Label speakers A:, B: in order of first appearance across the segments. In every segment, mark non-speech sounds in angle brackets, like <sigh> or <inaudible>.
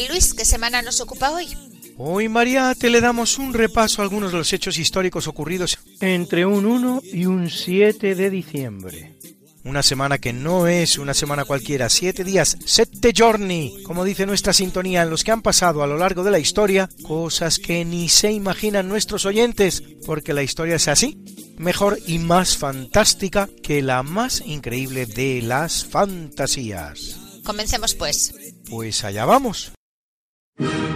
A: bien, Luis, ¿qué semana nos ocupa hoy?
B: Hoy, Mariate, le damos un repaso a algunos de los hechos históricos ocurridos entre un 1 y un 7 de diciembre. Una semana que no es una semana cualquiera, siete días, sette giorni, como dice nuestra sintonía, en los que han pasado a lo largo de la historia cosas que ni se imaginan nuestros oyentes, porque la historia es así, mejor y más fantástica que la más increíble de las fantasías.
A: Comencemos pues.
B: Pues allá vamos. Thank <laughs> you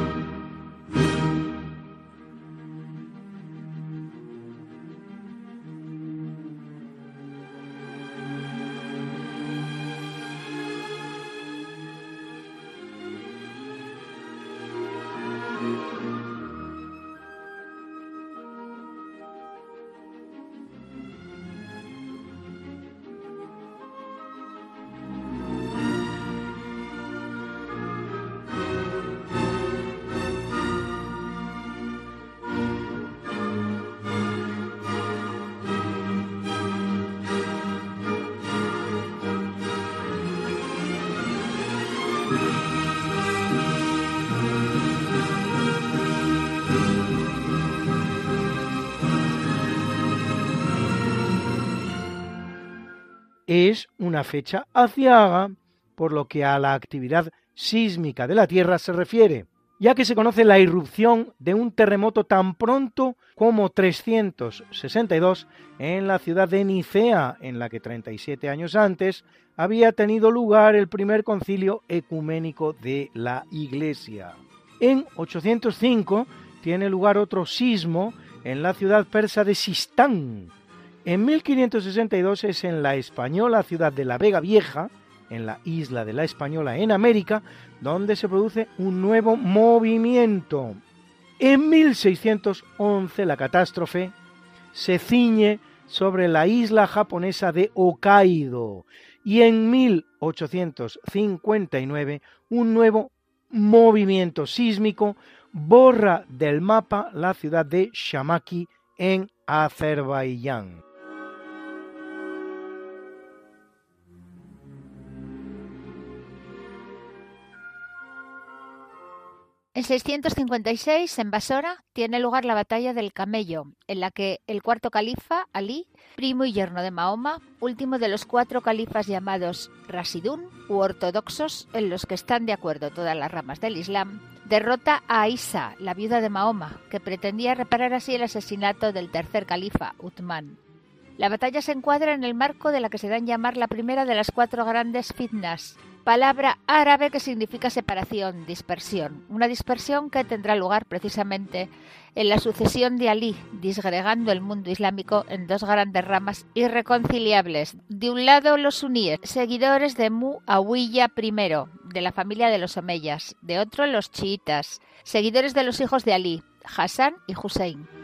B: es una fecha aciaga por lo que a la actividad sísmica de la Tierra se refiere, ya que se conoce la irrupción de un terremoto tan pronto como 362 en la ciudad de Nicea, en la que 37 años antes había tenido lugar el primer concilio ecuménico de la Iglesia. En 805 tiene lugar otro sismo en la ciudad persa de Sistán, en 1562 es en la española ciudad de La Vega Vieja, en la isla de la Española en América, donde se produce un nuevo movimiento. En 1611 la catástrofe se ciñe sobre la isla japonesa de Hokkaido y en 1859 un nuevo movimiento sísmico borra del mapa la ciudad de Shamaki en Azerbaiyán.
A: En 656, en Basora, tiene lugar la batalla del Camello, en la que el cuarto califa, Ali, primo y yerno de Mahoma, último de los cuatro califas llamados Rasidun u ortodoxos, en los que están de acuerdo todas las ramas del Islam, derrota a Aisa, la viuda de Mahoma, que pretendía reparar así el asesinato del tercer califa, Uthman. La batalla se encuadra en el marco de la que se dan llamar la primera de las cuatro grandes fitnas, palabra árabe que significa separación, dispersión. Una dispersión que tendrá lugar precisamente en la sucesión de Ali, disgregando el mundo islámico en dos grandes ramas irreconciliables. De un lado los suníes, seguidores de Muawiyah I, de la familia de los omeyas. De otro los chiitas, seguidores de los hijos de Ali, Hassan y Hussein.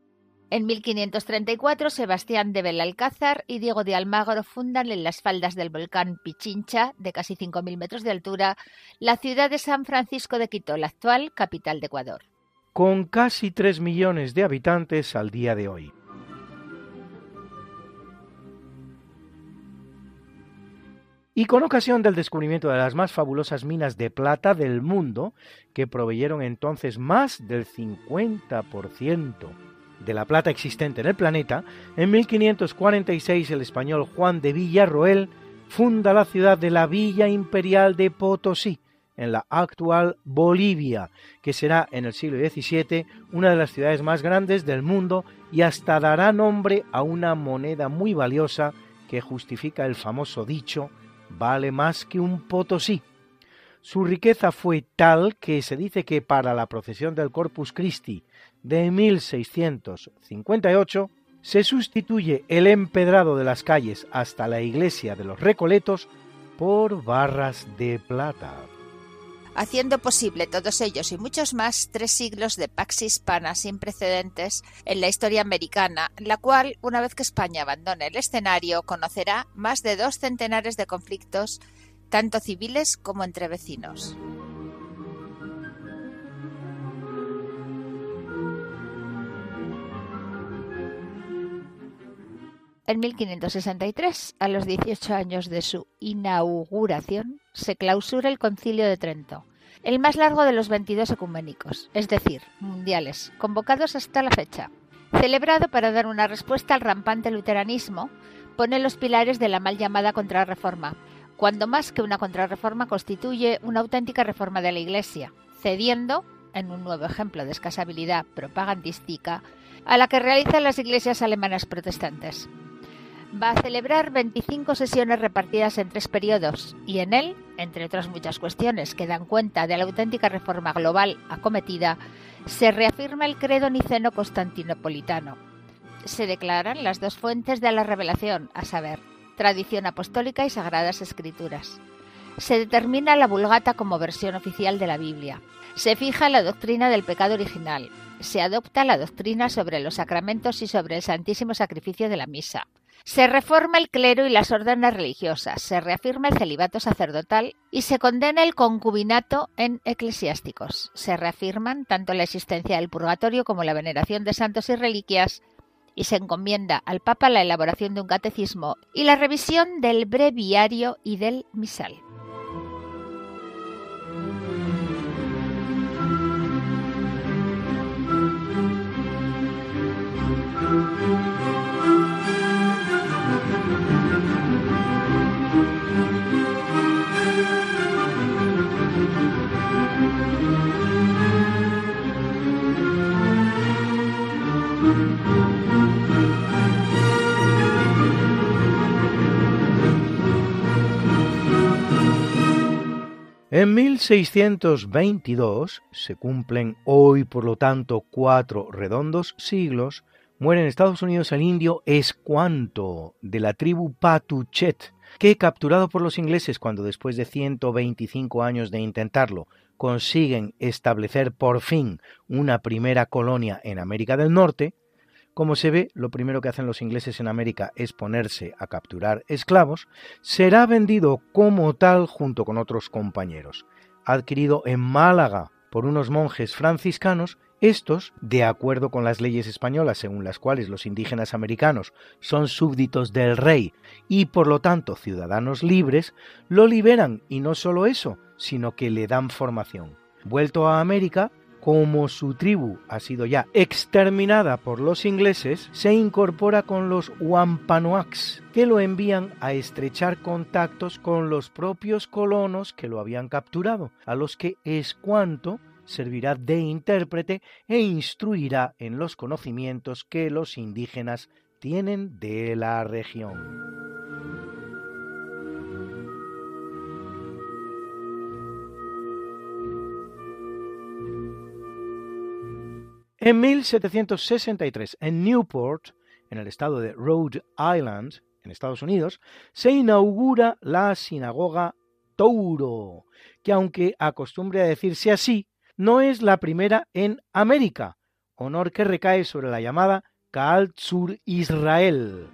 A: En 1534, Sebastián de Belalcázar y Diego de Almagro fundan en las faldas del volcán Pichincha, de casi 5.000 metros de altura, la ciudad de San Francisco de Quito, la actual capital de Ecuador.
B: Con casi 3 millones de habitantes al día de hoy. y con ocasión del descubrimiento de las más fabulosas minas de plata del mundo, que proveyeron entonces más del 50% de la plata existente en el planeta, en 1546 el español Juan de Villarroel funda la ciudad de la Villa Imperial de Potosí, en la actual Bolivia, que será en el siglo XVII una de las ciudades más grandes del mundo y hasta dará nombre a una moneda muy valiosa que justifica el famoso dicho vale más que un Potosí. Su riqueza fue tal que se dice que para la procesión del Corpus Christi de 1658 se sustituye el empedrado de las calles hasta la iglesia de los Recoletos por barras de plata.
A: Haciendo posible todos ellos y muchos más tres siglos de pax hispana sin precedentes en la historia americana, la cual, una vez que España abandone el escenario, conocerá más de dos centenares de conflictos, tanto civiles como entre vecinos. En 1563, a los 18 años de su inauguración, se clausura el Concilio de Trento, el más largo de los 22 ecuménicos, es decir, mundiales, convocados hasta la fecha. Celebrado para dar una respuesta al rampante luteranismo, pone los pilares de la mal llamada contrarreforma, cuando más que una contrarreforma constituye una auténtica reforma de la Iglesia, cediendo, en un nuevo ejemplo de escasabilidad propagandística, a la que realizan las iglesias alemanas protestantes va a celebrar 25 sesiones repartidas en tres periodos y en él, entre otras muchas cuestiones que dan cuenta de la auténtica reforma global acometida, se reafirma el credo niceno constantinopolitano. Se declaran las dos fuentes de la revelación, a saber, tradición apostólica y sagradas escrituras. Se determina la Vulgata como versión oficial de la Biblia. Se fija la doctrina del pecado original. Se adopta la doctrina sobre los sacramentos y sobre el santísimo sacrificio de la misa se reforma el clero y las órdenes religiosas, se reafirma el celibato sacerdotal y se condena el concubinato en eclesiásticos. Se reafirman tanto la existencia del purgatorio como la veneración de santos y reliquias y se encomienda al Papa la elaboración de un catecismo y la revisión del breviario y del misal.
B: En 1622 se cumplen hoy, por lo tanto, cuatro redondos siglos, muere en Estados Unidos el indio Escuanto, de la tribu Patuchet, que capturado por los ingleses cuando después de 125 años de intentarlo consiguen establecer por fin una primera colonia en América del Norte, como se ve, lo primero que hacen los ingleses en América es ponerse a capturar esclavos, será vendido como tal junto con otros compañeros. Adquirido en Málaga por unos monjes franciscanos, estos, de acuerdo con las leyes españolas según las cuales los indígenas americanos son súbditos del rey y por lo tanto ciudadanos libres, lo liberan y no solo eso, sino que le dan formación. Vuelto a América, como su tribu ha sido ya exterminada por los ingleses, se incorpora con los Wampanoags, que lo envían a estrechar contactos con los propios colonos que lo habían capturado, a los que Escuanto servirá de intérprete e instruirá en los conocimientos que los indígenas tienen de la región. En 1763, en Newport, en el estado de Rhode Island, en Estados Unidos, se inaugura la sinagoga Touro, que aunque acostumbre a decirse así, no es la primera en América, honor que recae sobre la llamada Kaal Sur Israel,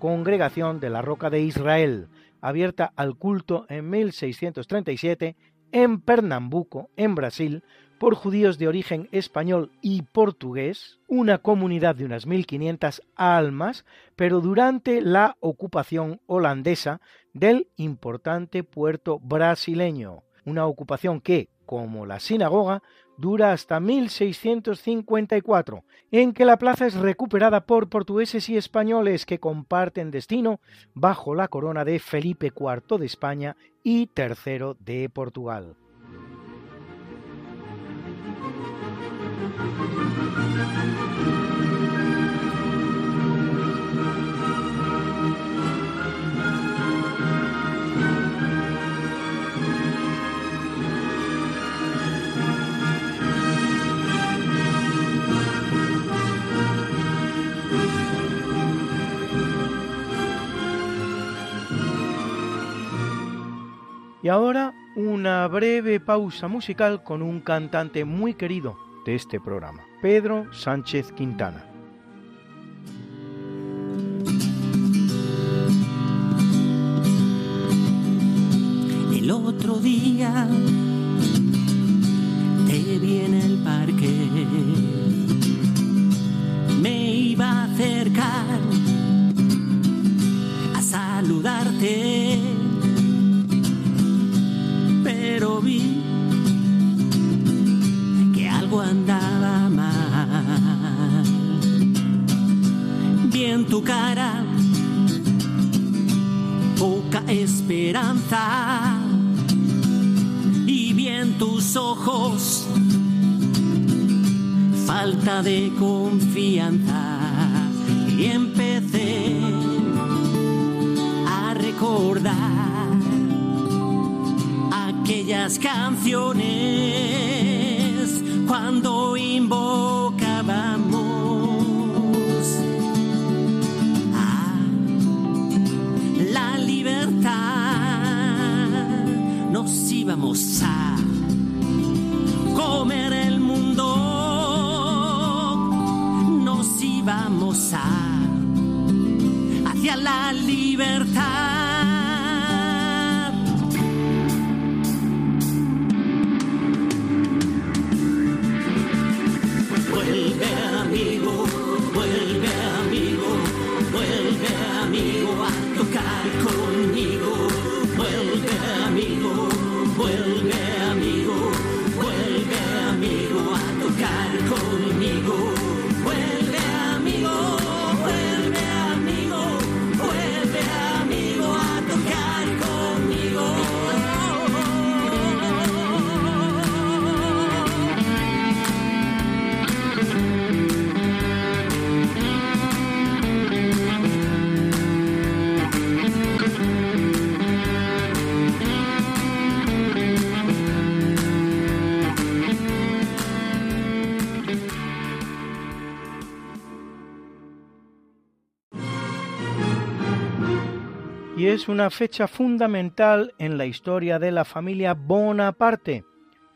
B: congregación de la Roca de Israel, abierta al culto en 1637 en Pernambuco, en Brasil, por judíos de origen español y portugués, una comunidad de unas 1.500 almas, pero durante la ocupación holandesa del importante puerto brasileño, una ocupación que, como la sinagoga, dura hasta 1654, en que la plaza es recuperada por portugueses y españoles que comparten destino bajo la corona de Felipe IV de España y III de Portugal. Y ahora una breve pausa musical con un cantante muy querido de este programa, Pedro Sánchez Quintana.
C: El otro día te vi en el parque, me iba a acercar a saludarte, andaba mal. Vi tu cara poca esperanza. Y vi en tus ojos falta de confianza. Y empecé a recordar aquellas canciones cuando invocábamos a la libertad. Nos íbamos a comer el mundo, nos íbamos a hacia la libertad.
B: Una fecha fundamental en la historia de la familia Bonaparte,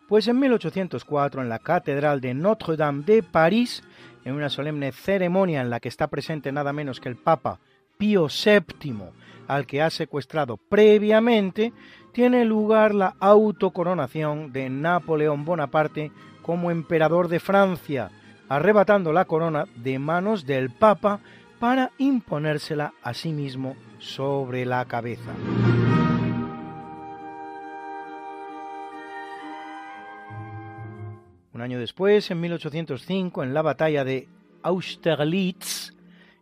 B: pues en 1804 en la Catedral de Notre-Dame de París, en una solemne ceremonia en la que está presente nada menos que el Papa Pío VII, al que ha secuestrado previamente, tiene lugar la autocoronación de Napoleón Bonaparte como emperador de Francia, arrebatando la corona de manos del Papa para imponérsela a sí mismo sobre la cabeza. Un año después, en 1805, en la batalla de Austerlitz,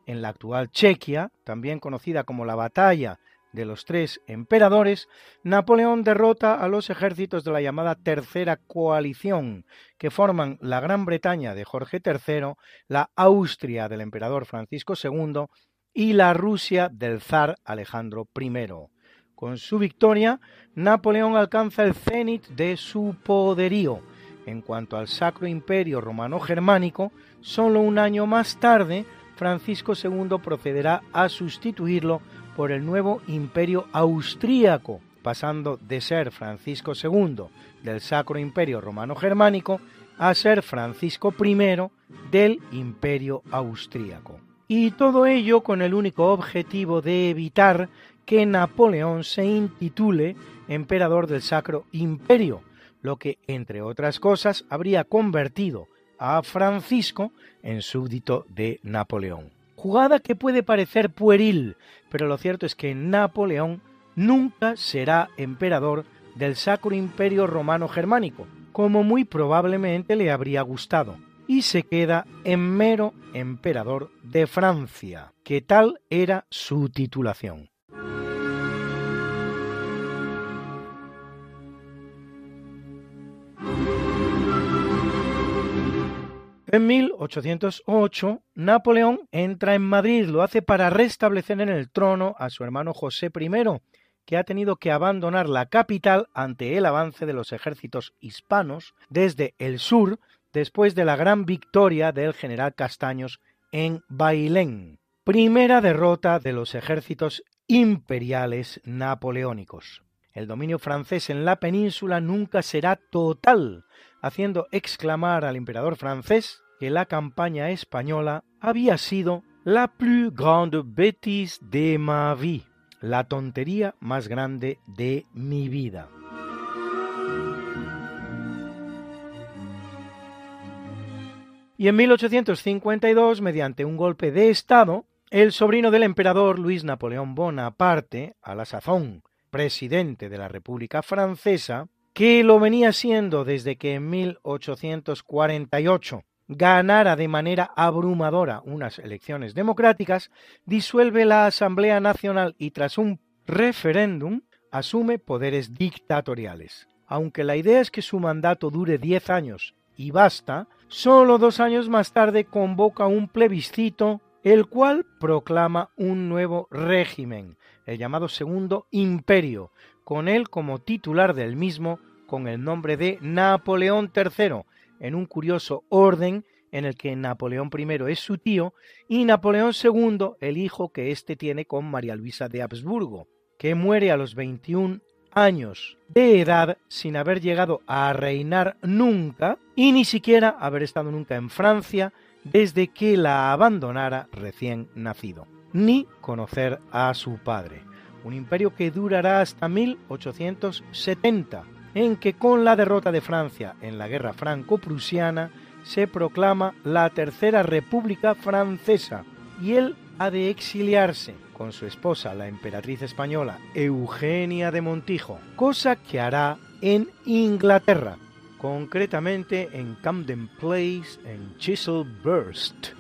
B: en la actual Chequia, también conocida como la batalla de los tres emperadores, Napoleón derrota a los ejércitos de la llamada Tercera Coalición, que forman la Gran Bretaña de Jorge III, la Austria del emperador Francisco II y la Rusia del zar Alejandro I. Con su victoria, Napoleón alcanza el cenit de su poderío. En cuanto al Sacro Imperio Romano Germánico, solo un año más tarde, Francisco II procederá a sustituirlo por el nuevo Imperio Austríaco, pasando de ser Francisco II del Sacro Imperio Romano Germánico a ser Francisco I del Imperio Austríaco. Y todo ello con el único objetivo de evitar que Napoleón se intitule emperador del Sacro Imperio, lo que, entre otras cosas, habría convertido a Francisco en súbdito de Napoleón. Jugada que puede parecer pueril, pero lo cierto es que Napoleón nunca será emperador del Sacro Imperio Romano Germánico, como muy probablemente le habría gustado, y se queda en mero emperador de Francia, que tal era su titulación. En 1808, Napoleón entra en Madrid, lo hace para restablecer en el trono a su hermano José I, que ha tenido que abandonar la capital ante el avance de los ejércitos hispanos desde el sur después de la gran victoria del general Castaños en Bailén, primera derrota de los ejércitos imperiales napoleónicos. El dominio francés en la península nunca será total, haciendo exclamar al emperador francés que la campaña española había sido la plus grande bêtise de ma vie la tontería más grande de mi vida. Y en 1852, mediante un golpe de Estado, el sobrino del emperador Luis Napoleón Bonaparte, a la sazón presidente de la República Francesa, que lo venía siendo desde que en 1848 ganara de manera abrumadora unas elecciones democráticas, disuelve la Asamblea Nacional y tras un referéndum asume poderes dictatoriales. Aunque la idea es que su mandato dure diez años y basta, solo dos años más tarde convoca un plebiscito el cual proclama un nuevo régimen, el llamado Segundo Imperio, con él como titular del mismo con el nombre de Napoleón III, en un curioso orden en el que Napoleón I es su tío y Napoleón II el hijo que éste tiene con María Luisa de Habsburgo, que muere a los 21 años de edad sin haber llegado a reinar nunca y ni siquiera haber estado nunca en Francia desde que la abandonara recién nacido, ni conocer a su padre. Un imperio que durará hasta 1870 en que con la derrota de Francia en la guerra franco-prusiana se proclama la Tercera República Francesa y él ha de exiliarse con su esposa, la emperatriz española Eugenia de Montijo, cosa que hará en Inglaterra, concretamente en Camden Place en Chiselhurst.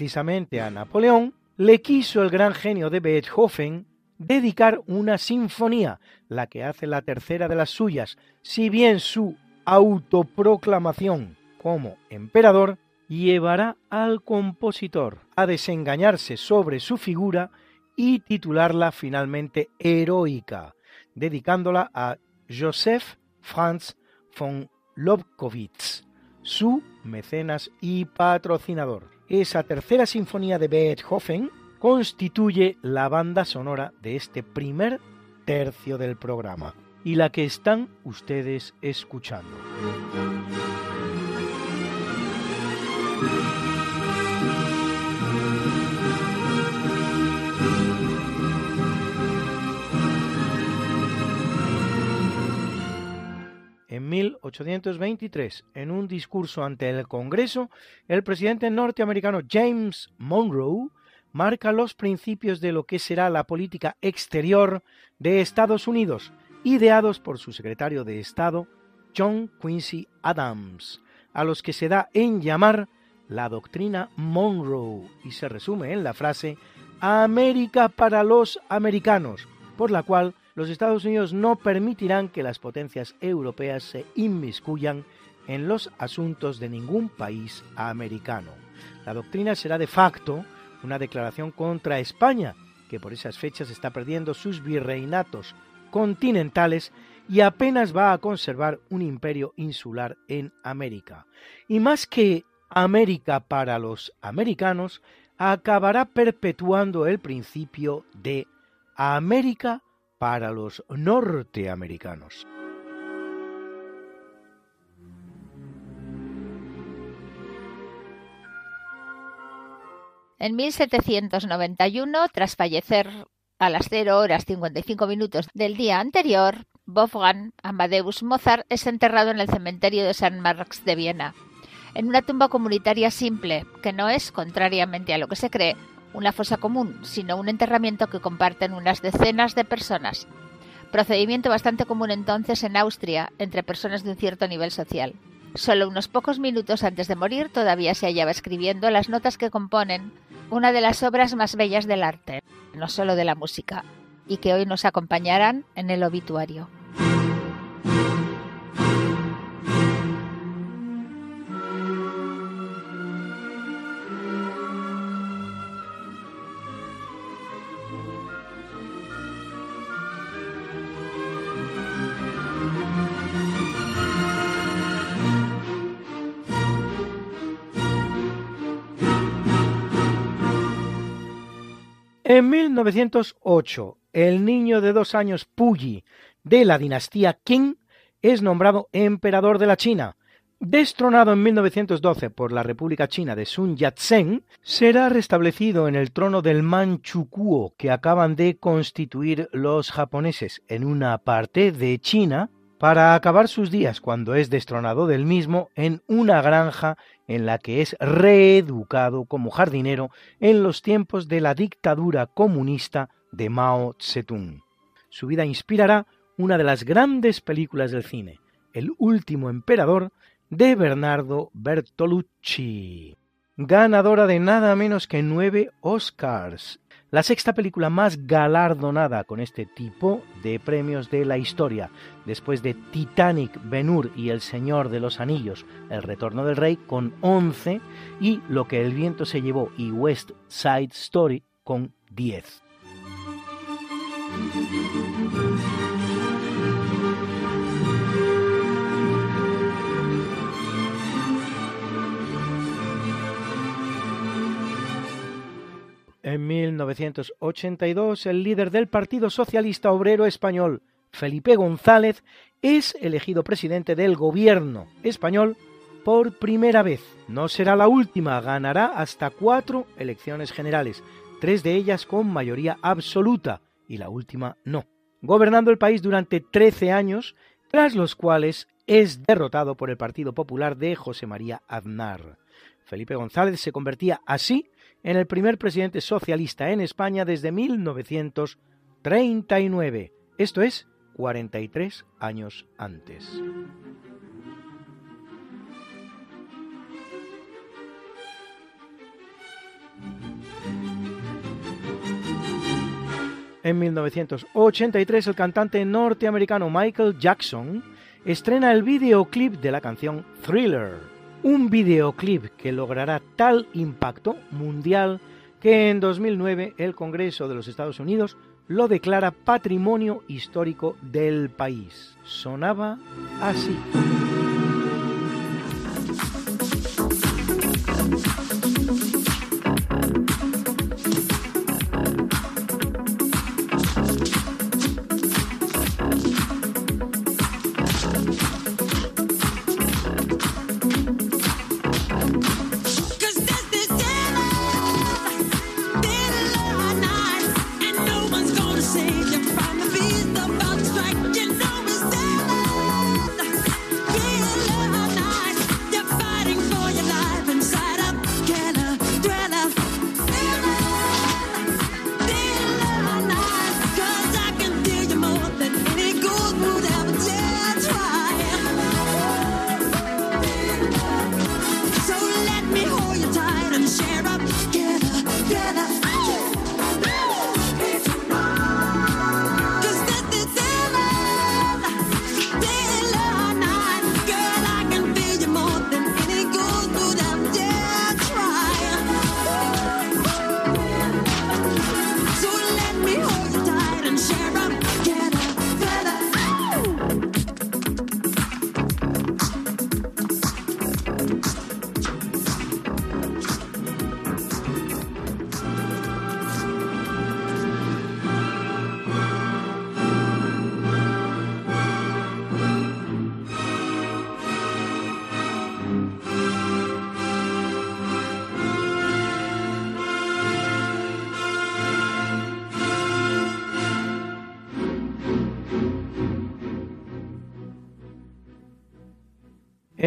B: Precisamente a Napoleón, le quiso el gran genio de Beethoven dedicar una sinfonía, la que hace la tercera de las suyas, si bien su autoproclamación como emperador llevará al compositor a desengañarse sobre su figura y titularla finalmente heroica, dedicándola a Joseph Franz von Lobkowitz, su mecenas y patrocinador. Esa tercera sinfonía de Beethoven constituye la banda sonora de este primer tercio del programa y la que están ustedes escuchando. En 1823, en un discurso ante el Congreso, el presidente norteamericano James Monroe marca los principios de lo que será la política exterior de Estados Unidos, ideados por su secretario de Estado, John Quincy Adams, a los que se da en llamar la doctrina Monroe y se resume en la frase América para los americanos, por la cual los Estados Unidos no permitirán que las potencias europeas se inmiscuyan en los asuntos de ningún país americano. La doctrina será de facto una declaración contra España, que por esas fechas está perdiendo sus virreinatos continentales y apenas va a conservar un imperio insular en América. Y más que América para los americanos, acabará perpetuando el principio de América para los norteamericanos.
A: En 1791, tras fallecer a las 0 horas 55 minutos del día anterior, Wolfgang Amadeus Mozart es enterrado en el cementerio de San Marx de Viena, en una tumba comunitaria simple, que no es, contrariamente a lo que se cree, una fosa común, sino un enterramiento que comparten unas decenas de personas. Procedimiento bastante común entonces en Austria entre personas de un cierto nivel social. Solo unos pocos minutos antes de morir todavía se hallaba escribiendo las notas que componen una de las obras más bellas del arte, no solo de la música, y que hoy nos acompañarán en el obituario.
B: En 1908, el niño de dos años Puyi de la dinastía Qing es nombrado emperador de la China. Destronado en 1912 por la República China de Sun Yat-sen, será restablecido en el trono del Manchukuo que acaban de constituir los japoneses en una parte de China para acabar sus días cuando es destronado del mismo en una granja en la que es reeducado como jardinero en los tiempos de la dictadura comunista de Mao Zedong. Su vida inspirará una de las grandes películas del cine, El último emperador, de Bernardo Bertolucci, ganadora de nada menos que nueve Oscars, la sexta película más galardonada con este tipo de premios de la historia, después de Titanic, Ben Hur y El Señor de los Anillos, El Retorno del Rey con 11 y Lo que el viento se llevó y West Side Story con 10. En 1982, el líder del Partido Socialista Obrero Español, Felipe González, es elegido presidente del gobierno español por primera vez. No será la última, ganará hasta cuatro elecciones generales, tres de ellas con mayoría absoluta y la última no, gobernando el país durante 13 años, tras los cuales es derrotado por el Partido Popular de José María Aznar. Felipe González se convertía así en el primer presidente socialista en España desde 1939, esto es, 43 años antes. En 1983 el cantante norteamericano Michael Jackson estrena el videoclip de la canción Thriller un videoclip que logrará tal impacto mundial que en 2009 el Congreso de los Estados Unidos lo declara patrimonio histórico del país. Sonaba así.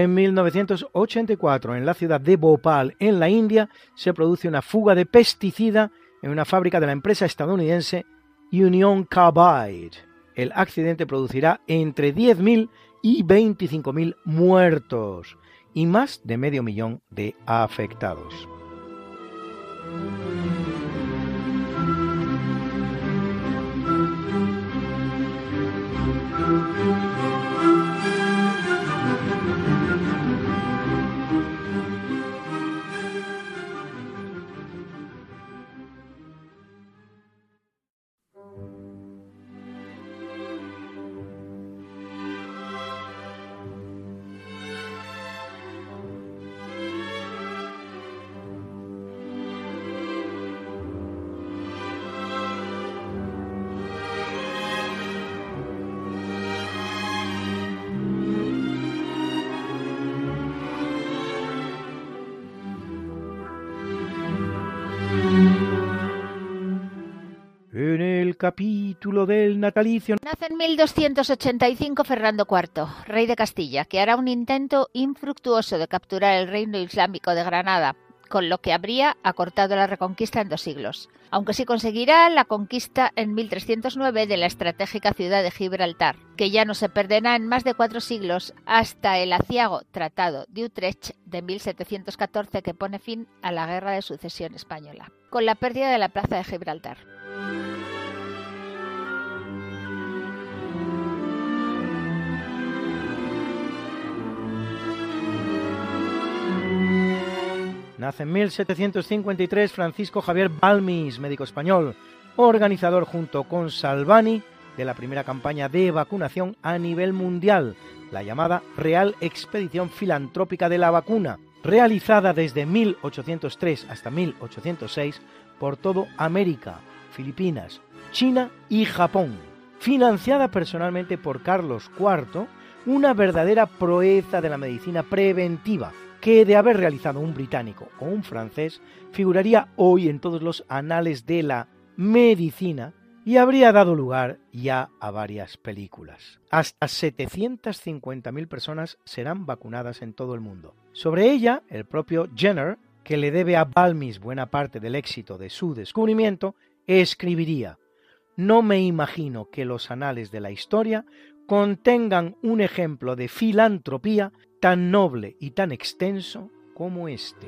B: En 1984, en la ciudad de Bhopal, en la India, se produce una fuga de pesticida en una fábrica de la empresa estadounidense Union Carbide. El accidente producirá entre 10.000 y 25.000 muertos y más de medio millón de afectados. En el capítulo del natalicio
A: Nace en 1285 Fernando IV, rey de Castilla, que hará un intento infructuoso de capturar el reino islámico de Granada, con lo que habría acortado la reconquista en dos siglos. Aunque sí conseguirá la conquista en 1309 de la estratégica ciudad de Gibraltar, que ya no se perderá en más de cuatro siglos hasta el aciago Tratado de Utrecht de 1714 que pone fin a la Guerra de Sucesión Española, con la pérdida de la plaza de Gibraltar.
B: Nace en 1753 Francisco Javier Balmis, médico español, organizador junto con Salvani de la primera campaña de vacunación a nivel mundial, la llamada Real Expedición Filantrópica de la Vacuna, realizada desde 1803 hasta 1806 por todo América, Filipinas, China y Japón, financiada personalmente por Carlos IV, una verdadera proeza de la medicina preventiva, que de haber realizado un británico o un francés, figuraría hoy en todos los anales de la medicina y habría dado lugar ya a varias películas. Hasta 750.000 personas serán vacunadas en todo el mundo. Sobre ella, el propio Jenner, que le debe a Balmis buena parte del éxito de su descubrimiento, escribiría No me imagino que los anales de la historia contengan un ejemplo de filantropía tan noble y tan extenso como este.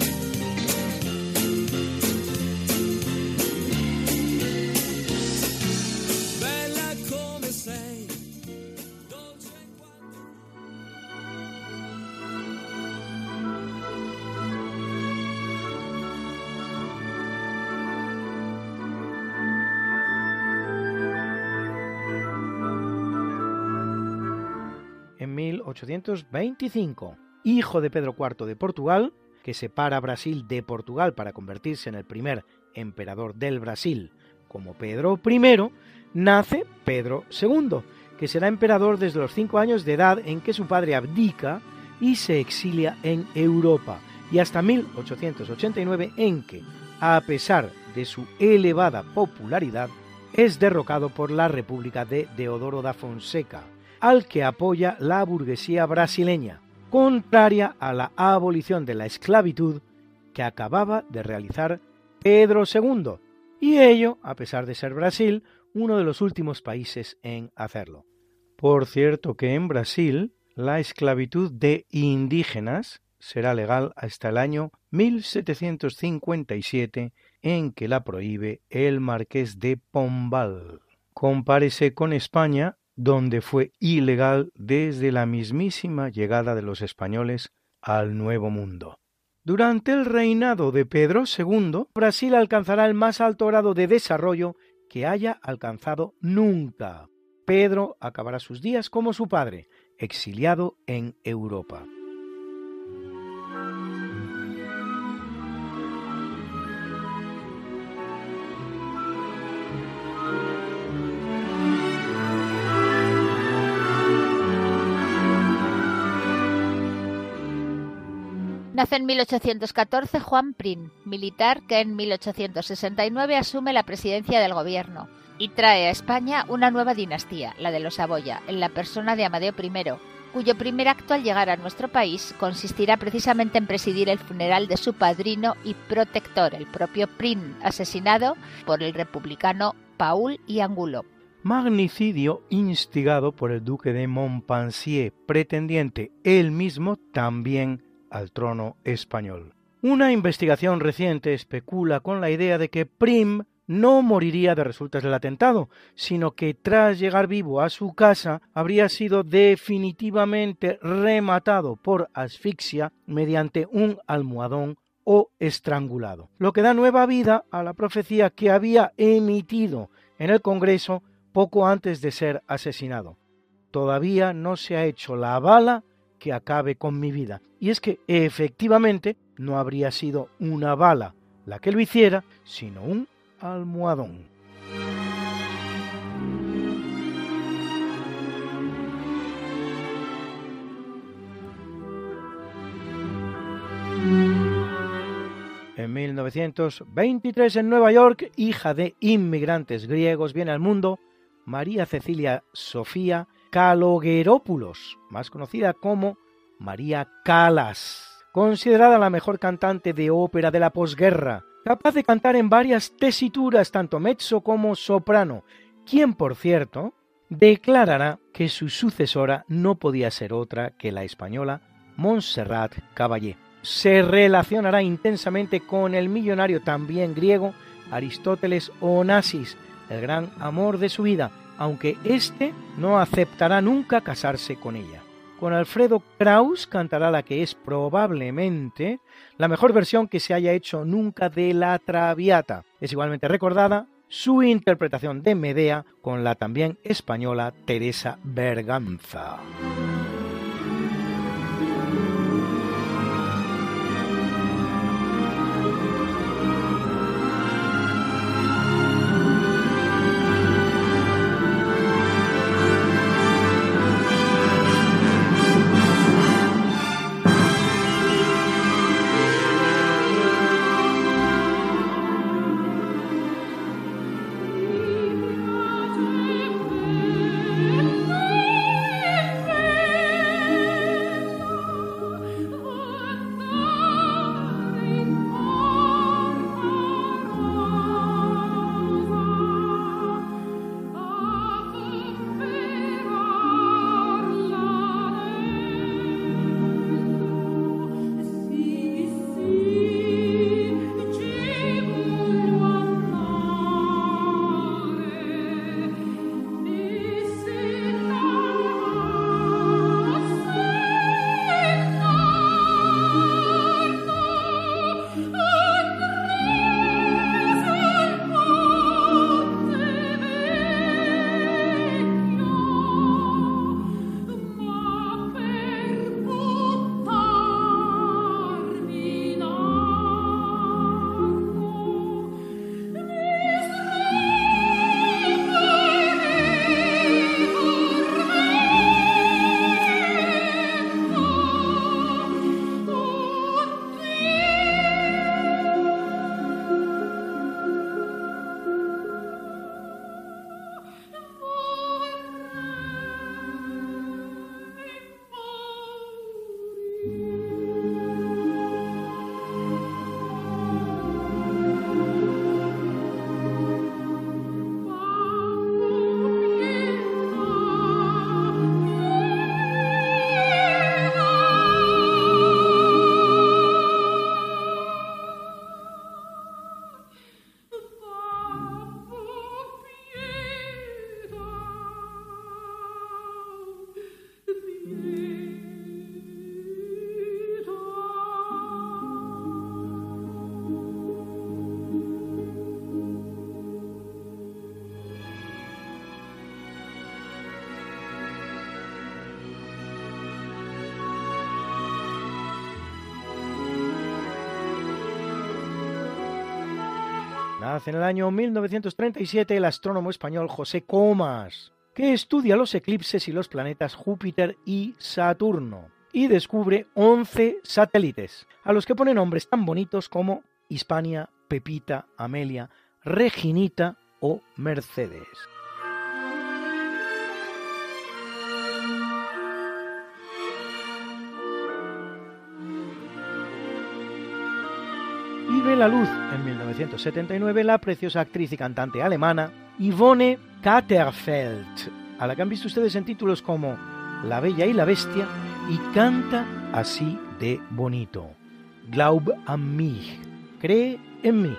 B: 1825, hijo de Pedro IV de Portugal, que separa Brasil de Portugal para convertirse en el primer emperador del Brasil como Pedro I, nace Pedro II, que será emperador desde los cinco años de edad en que su padre abdica y se exilia en Europa, y hasta 1889 en que, a pesar de su elevada popularidad, es derrocado por la República de Deodoro da Fonseca, al que apoya la burguesía brasileña, contraria a la abolición de la esclavitud que acababa de realizar Pedro II, y ello a pesar de ser Brasil uno de los últimos países en hacerlo. Por cierto que en Brasil la esclavitud de indígenas será legal hasta el año 1757 en que la prohíbe el marqués de Pombal. Compárese con España, donde fue ilegal desde la mismísima llegada de los españoles al Nuevo Mundo. Durante el reinado de Pedro II, Brasil alcanzará el más alto grado de desarrollo que haya alcanzado nunca. Pedro acabará sus días como su padre, exiliado en Europa.
A: Nace en 1814 Juan Prim, militar que en 1869 asume la presidencia del gobierno y trae a España una nueva dinastía, la de los Saboya, en la persona de Amadeo I, cuyo primer acto al llegar a nuestro país consistirá precisamente en presidir el funeral de su padrino y protector, el propio Prim, asesinado por el republicano Paul y Angulo.
B: Magnicidio instigado por el duque de Montpensier, pretendiente él mismo también al trono español. Una investigación reciente especula con la idea de que Prim no moriría de resultas del atentado, sino que tras llegar vivo a su casa habría sido definitivamente rematado por asfixia mediante un almohadón o estrangulado, lo que da nueva vida a la profecía que había emitido en el Congreso poco antes de ser asesinado. Todavía no se ha hecho la bala que acabe con mi vida. Y es que efectivamente no habría sido una bala la que lo hiciera, sino un almohadón. En 1923 en Nueva York, hija de inmigrantes griegos, viene al mundo María Cecilia Sofía Kalogeropoulos, más conocida como María Calas, considerada la mejor cantante de ópera de la posguerra, capaz de cantar en varias tesituras, tanto mezzo como soprano, quien, por cierto, declarará que su sucesora no podía ser otra que la española Montserrat Caballé. Se relacionará intensamente con el millonario también griego Aristóteles Onassis, el gran amor de su vida, aunque éste no aceptará nunca casarse con ella. Con Alfredo Kraus cantará la que es probablemente la mejor versión que se haya hecho nunca de la Traviata. Es igualmente recordada su interpretación de Medea con la también española Teresa Berganza.
D: Nace en el año 1937 el astrónomo español José Comas, que estudia los eclipses y los planetas Júpiter y Saturno, y descubre 11 satélites, a los que pone nombres tan bonitos como Hispania, Pepita, Amelia, Reginita o Mercedes. Ve la luz en 1979 la preciosa actriz y cantante alemana Yvonne Katterfeld, a la que han visto ustedes en títulos como La Bella y la Bestia y canta así de bonito. Glaub an mich, cree en mí.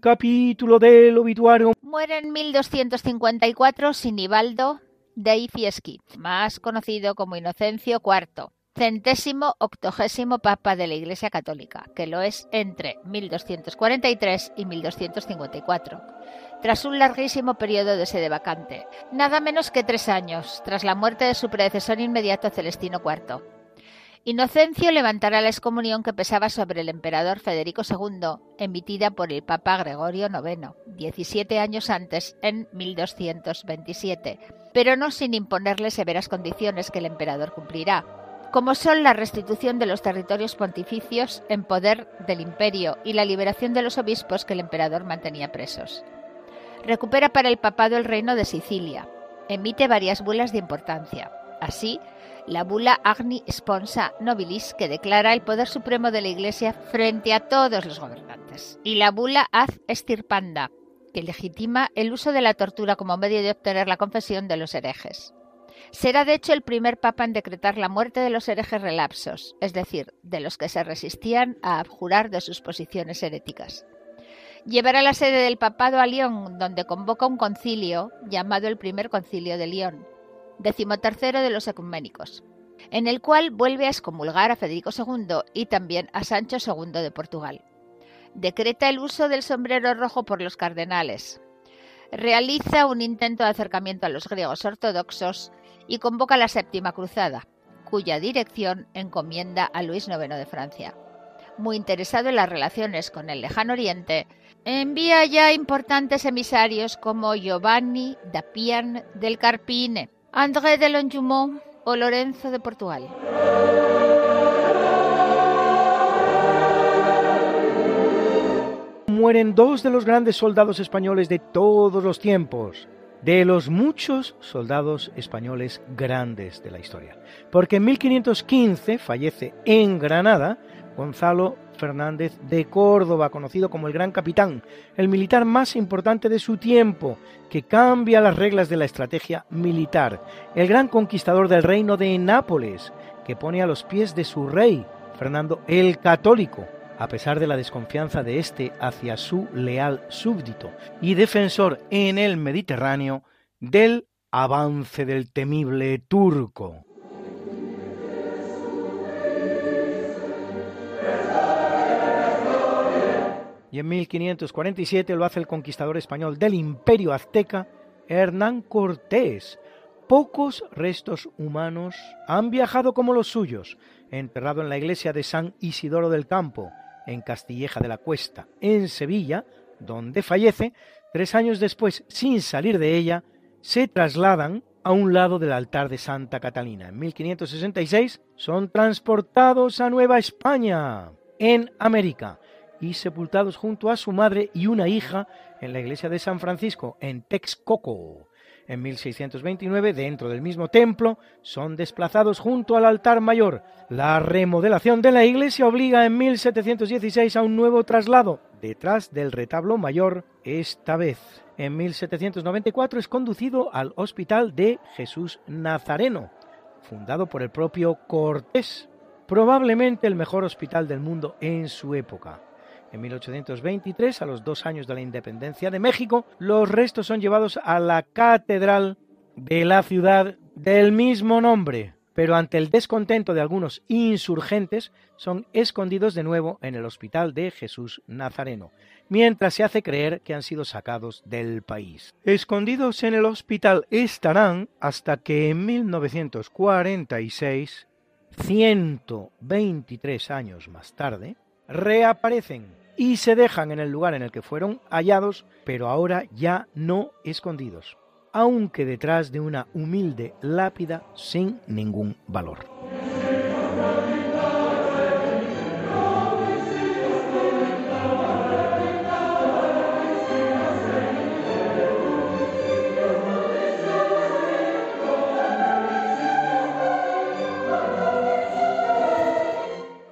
D: Capítulo del obituario
A: Muere en 1254 Sinibaldo dei Fieschi, más conocido como Inocencio IV, centésimo octogésimo papa de la Iglesia Católica, que lo es entre 1243 y 1254, tras un larguísimo periodo de sede vacante, nada menos que tres años, tras la muerte de su predecesor inmediato Celestino IV. Inocencio levantará la excomunión que pesaba sobre el emperador Federico II, emitida por el Papa Gregorio IX, 17 años antes, en 1227, pero no sin imponerle severas condiciones que el emperador cumplirá, como son la restitución de los territorios pontificios en poder del imperio y la liberación de los obispos que el emperador mantenía presos. Recupera para el papado el reino de Sicilia, emite varias bulas de importancia. Así, la bula Agni Sponsa Nobilis, que declara el poder supremo de la Iglesia frente a todos los gobernantes, y la bula Ad Estirpanda, que legitima el uso de la tortura como medio de obtener la confesión de los herejes. Será de hecho el primer papa en decretar la muerte de los herejes relapsos, es decir, de los que se resistían a abjurar de sus posiciones heréticas. Llevará la sede del papado a Lyon, donde convoca un concilio llamado el Primer Concilio de Lyon, decimotercero de los ecuménicos, en el cual vuelve a excomulgar a Federico II y también a Sancho II de Portugal. Decreta el uso del sombrero rojo por los cardenales. Realiza un intento de acercamiento a los griegos ortodoxos y convoca la Séptima Cruzada, cuya dirección encomienda a Luis IX de Francia. Muy interesado en las relaciones con el lejano oriente, envía ya importantes emisarios como Giovanni da Pian del Carpine, André de Longjumeau o Lorenzo de Portugal.
B: Mueren dos de los grandes soldados españoles de todos los tiempos, de los muchos soldados españoles grandes de la historia. Porque en 1515 fallece en Granada Gonzalo Fernández de Córdoba, conocido como el Gran Capitán, el militar más importante de su tiempo, que cambia las reglas de la estrategia militar, el gran conquistador del reino de Nápoles, que pone a los pies de su rey, Fernando el Católico, a pesar de la desconfianza de éste hacia su leal súbdito, y defensor en el Mediterráneo del avance del temible turco. Y en 1547 lo hace el conquistador español del imperio azteca, Hernán Cortés. Pocos restos humanos han viajado como los suyos, enterrado en la iglesia de San Isidoro del Campo, en Castilleja de la Cuesta, en Sevilla, donde fallece, tres años después, sin salir de ella, se trasladan a un lado del altar de Santa Catalina. En 1566 son transportados a Nueva España, en América, y sepultados junto a su madre y una hija en la iglesia de San Francisco, en Texcoco. En 1629, dentro del mismo templo, son desplazados junto al altar mayor. La remodelación de la iglesia obliga en 1716 a un nuevo traslado, detrás del retablo mayor, esta vez. En 1794 es conducido al Hospital de Jesús Nazareno, fundado por el propio Cortés, probablemente el mejor hospital del mundo en su época. En 1823, a los dos años de la independencia de México, los restos son llevados a la catedral de la ciudad del mismo nombre, pero ante el descontento de algunos insurgentes son escondidos de nuevo en el Hospital de Jesús Nazareno, mientras se hace creer que han sido sacados del país. Escondidos en el hospital estarán hasta que en 1946, 123 años más tarde, reaparecen y se dejan en el lugar en el que fueron hallados, pero ahora ya no escondidos, aunque detrás de una humilde lápida sin ningún valor.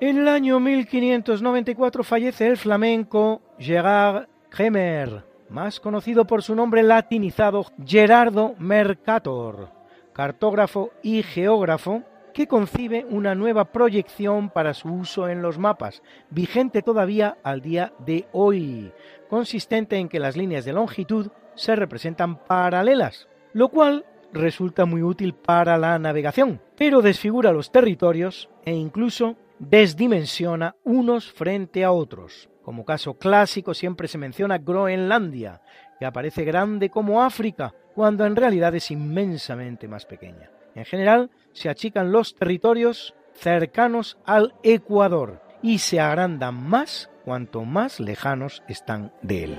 B: En el año 1594 fallece el flamenco Gerard Kremer, más conocido por su nombre latinizado Gerardo Mercator, cartógrafo y geógrafo que concibe una nueva proyección para su uso en los mapas, vigente todavía al día de hoy, consistente en que las líneas de longitud se representan paralelas, lo cual resulta muy útil para la navegación, pero desfigura los territorios e incluso desdimensiona unos frente a otros. Como caso clásico siempre se menciona Groenlandia, que aparece grande como África, cuando en realidad es inmensamente más pequeña. En general, se achican los territorios cercanos al Ecuador y se agrandan más cuanto más lejanos están de él.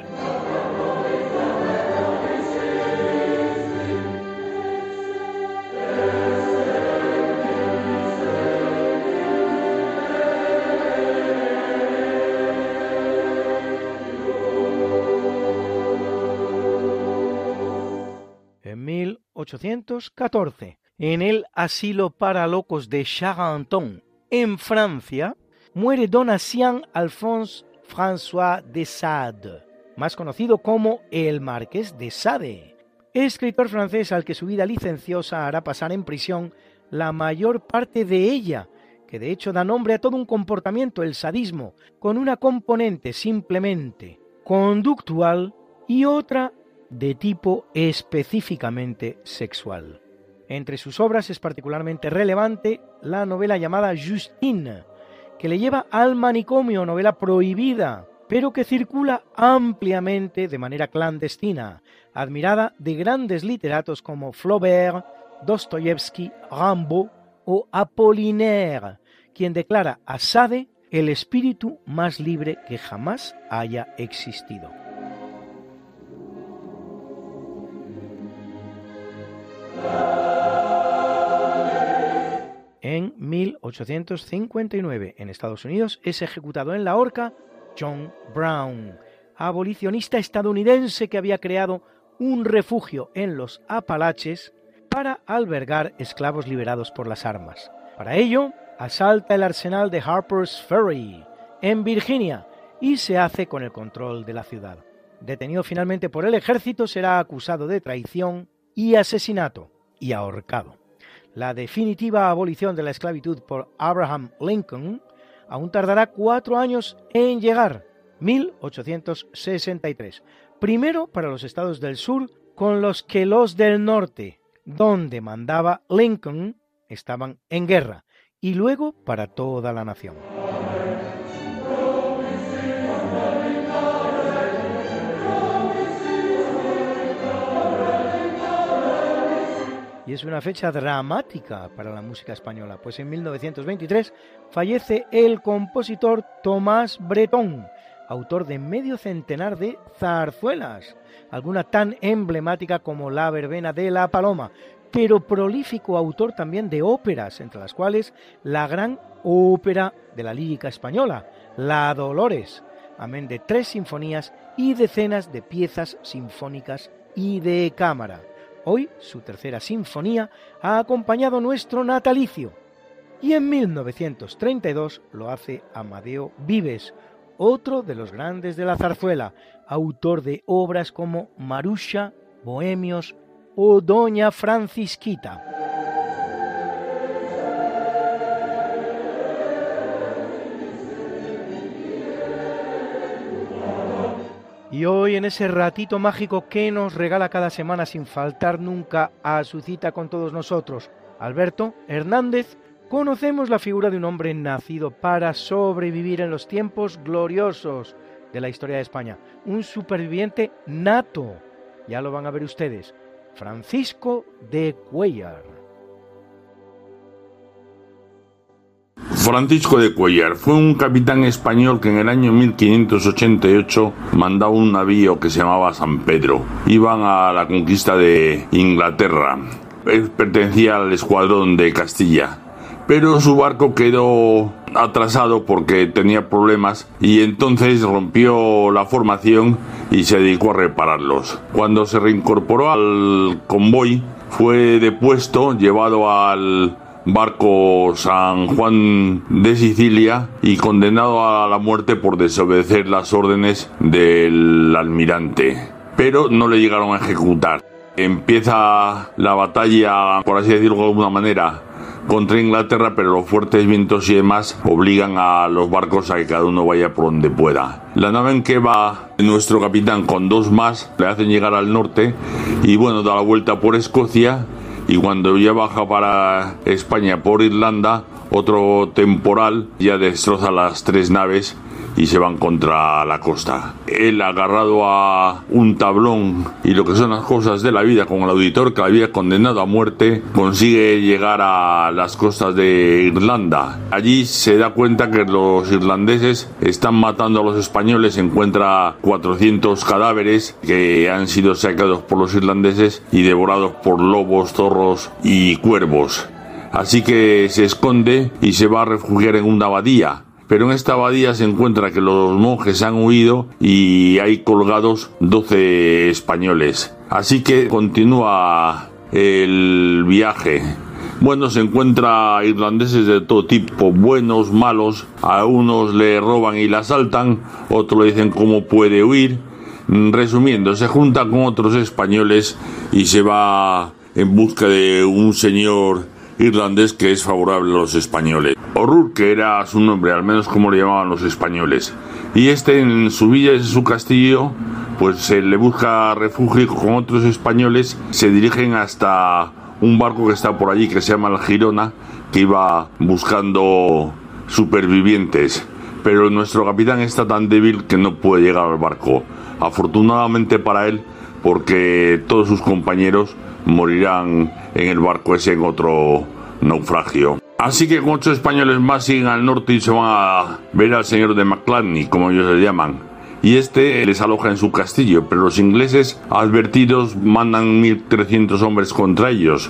B: 1814 en el asilo para locos de Charenton, en Francia, muere Donatien Alphonse François de Sade, más conocido como el Marqués de Sade, escritor francés al que su vida licenciosa hará pasar en prisión la mayor parte de ella, que de hecho da nombre a todo un comportamiento, el sadismo, con una componente simplemente conductual y otra de tipo específicamente sexual. Entre sus obras es particularmente relevante la novela llamada Justine, que le lleva al manicomio, novela prohibida, pero que circula ampliamente de manera clandestina, admirada de grandes literatos como Flaubert, Dostoyevsky, Rimbaud o Apollinaire, quien declara a Sade el espíritu más libre que jamás haya existido. En 1859, en Estados Unidos, es ejecutado en la horca John Brown, abolicionista estadounidense que había creado un refugio en los Apalaches para albergar esclavos liberados por las armas. Para ello, asalta el arsenal de Harper's Ferry, en Virginia, y se hace con el control de la ciudad. Detenido finalmente por el ejército, será acusado de traición y asesinato, y ahorcado. La definitiva abolición de la esclavitud por Abraham Lincoln aún tardará cuatro años en llegar, 1863. Primero para los estados del sur, con los que los del norte, donde mandaba Lincoln, estaban en guerra, y luego para toda la nación. Y es una fecha dramática para la música española, pues en 1923 fallece el compositor Tomás Bretón, autor de medio centenar de zarzuelas, alguna tan emblemática como La verbena de la paloma, pero prolífico autor también de óperas, entre las cuales la gran ópera de la lírica española, La Dolores, amén de tres sinfonías y decenas de piezas sinfónicas y de cámara. Hoy su tercera sinfonía ha acompañado nuestro natalicio y en 1932 lo hace Amadeo Vives, otro de los grandes de la zarzuela, autor de obras como Marusha, Bohemios o Doña Francisquita. Y hoy en ese ratito mágico que nos regala cada semana sin faltar nunca a su cita con todos nosotros, Alberto Hernández, conocemos la figura de un hombre nacido para sobrevivir en los tiempos gloriosos de la historia de España, un superviviente nato, ya lo van a ver ustedes, Francisco de Cuellar.
E: Francisco de Cuellar fue un capitán español que en el año 1588 mandaba un navío que se llamaba San Pedro. Iban a la conquista de Inglaterra. Él pertenecía al escuadrón de Castilla. Pero su barco quedó atrasado porque tenía problemas y entonces rompió la formación y se dedicó a repararlos. Cuando se reincorporó al convoy, fue depuesto, llevado al barco San Juan de Sicilia y condenado a la muerte por desobedecer las órdenes del almirante. Pero no le llegaron a ejecutar. Empieza la batalla, por así decirlo de alguna manera, contra Inglaterra, pero los fuertes vientos y demás obligan a los barcos a que cada uno vaya por donde pueda. La nave en que va nuestro capitán con dos más le hacen llegar al norte y bueno, da la vuelta por Escocia y cuando ya baja para España por Irlanda, otro temporal ya destroza las tres naves y se van contra la costa. Él agarrado a un tablón y lo que son las cosas de la vida con el auditor que había condenado a muerte, consigue llegar a las costas de Irlanda. Allí se da cuenta que los irlandeses están matando a los españoles, encuentra 400 cadáveres que han sido sacados por los irlandeses y devorados por lobos, zorros y cuervos. Así que se esconde y se va a refugiar en una abadía pero en esta abadía se encuentra que los monjes han huido y hay colgados 12 españoles. Así que continúa el viaje Bueno, se encuentra irlandeses de todo tipo, buenos, malos, a unos le roban y le asaltan, otros le dicen cómo puede huir. Mm, Resumiendo, se junta con otros españoles y se va en busca de un señor irlandés que es favorable a los españoles. O'Rourke, que era su nombre, al menos como le llamaban los españoles. Y este en su villa, en su castillo, pues se le busca refugio con otros españoles, se dirigen hasta un barco que está por allí que se llama el Girona, que iba buscando supervivientes. Pero nuestro capitán está tan débil que no puede llegar al barco. Afortunadamente para él, porque todos sus compañeros morirán en el barco ese en otro naufragio. Así que con ocho españoles más siguen al norte y se van a ver al señor de McClatney, como ellos le llaman. Y este les aloja en su castillo, pero los ingleses, advertidos, mandan 1.300 hombres contra ellos.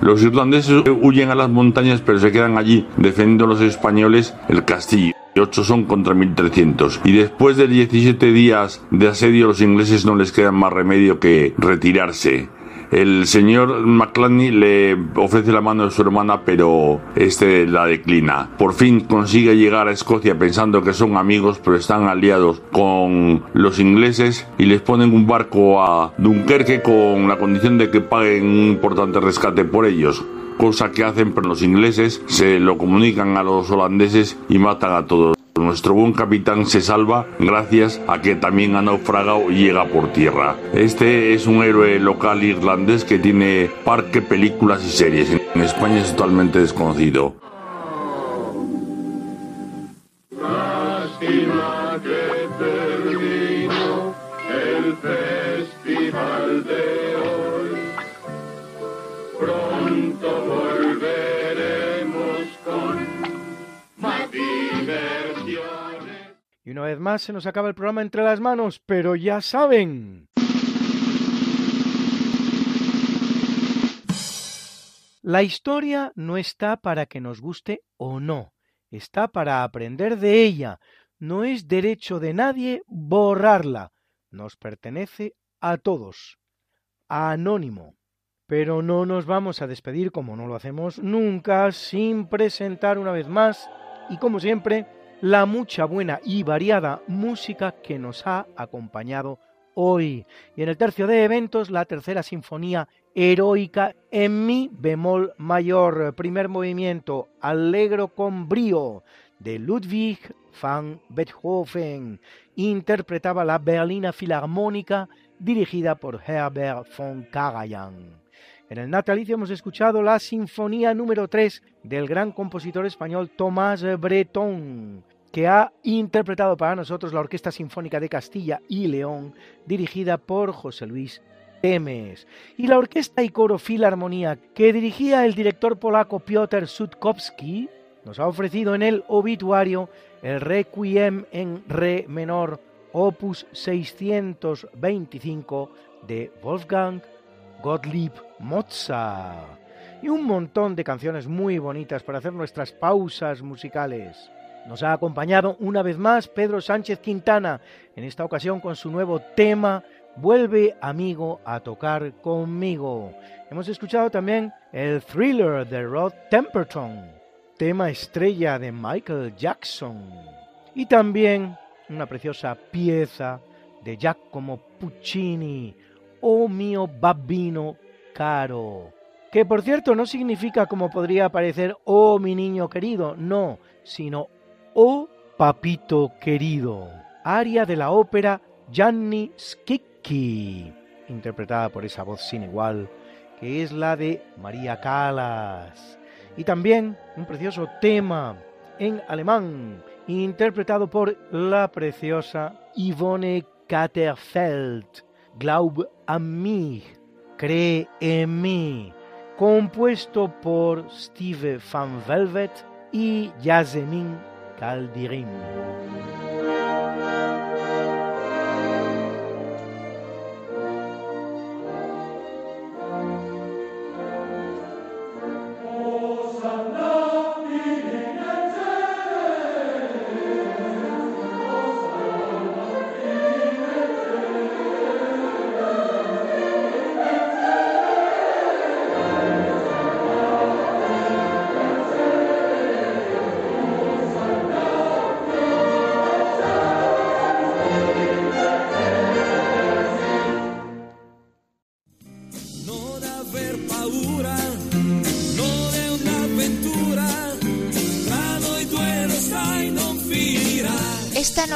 E: Los irlandeses huyen a las montañas, pero se quedan allí defendiendo a los españoles el castillo. Y ocho son contra 1300. Y después de 17 días de asedio, los ingleses no les queda más remedio que retirarse. El señor McClatney le ofrece la mano de su hermana, pero este la declina. Por fin consigue llegar a Escocia pensando que son amigos, pero están aliados con los ingleses y les ponen un barco a Dunkerque con la condición de que paguen un importante rescate por ellos cosa que hacen pero los ingleses se lo comunican a los holandeses y matan a todos. Nuestro buen capitán se salva gracias a que también ha naufragado y llega por tierra. Este es un héroe local irlandés que tiene parque, películas y series. En España es totalmente desconocido.
B: Una vez más se nos acaba el programa entre las manos, pero ya saben. La historia no está para que nos guste o no, está para aprender de ella. No es derecho de nadie borrarla. Nos pertenece a todos. Anónimo. Pero no nos vamos a despedir como no lo hacemos nunca sin presentar una vez más y como siempre la mucha buena y variada música que nos ha acompañado hoy. Y en el tercio de eventos, la tercera sinfonía heroica en mi bemol mayor, primer movimiento, alegro con brío, de Ludwig van Beethoven. Interpretaba la Berlina Filarmónica dirigida por Herbert von Karajan. En el natalicio hemos escuchado la Sinfonía número 3 del gran compositor español Tomás Bretón, que ha interpretado para nosotros la Orquesta Sinfónica de Castilla y León, dirigida por José Luis Temes, y la Orquesta y Coro Filarmonía, que dirigía el director polaco Piotr Sutkowski, nos ha ofrecido en el obituario el Requiem en Re menor, opus 625 de Wolfgang Gottlieb Mozart. Y un montón de canciones muy bonitas para hacer nuestras pausas musicales. Nos ha acompañado una vez más Pedro Sánchez Quintana, en esta ocasión con su nuevo tema Vuelve amigo a tocar conmigo. Hemos escuchado también el thriller de Rod Temperton, tema estrella de Michael Jackson. Y también una preciosa pieza de Giacomo Puccini, Oh mio babbino caro. Que por cierto no significa como podría parecer Oh mi niño querido, no, sino Oh papito querido. Aria de la ópera Gianni Schicchi, interpretada por esa voz sin igual, que es la de María Calas. Y también un precioso tema en alemán, interpretado por la preciosa Yvonne Katterfeld. Glaub an mich, cree en mí, compuesto por Steve Van Velvet y Yasemin
A: Taldirim.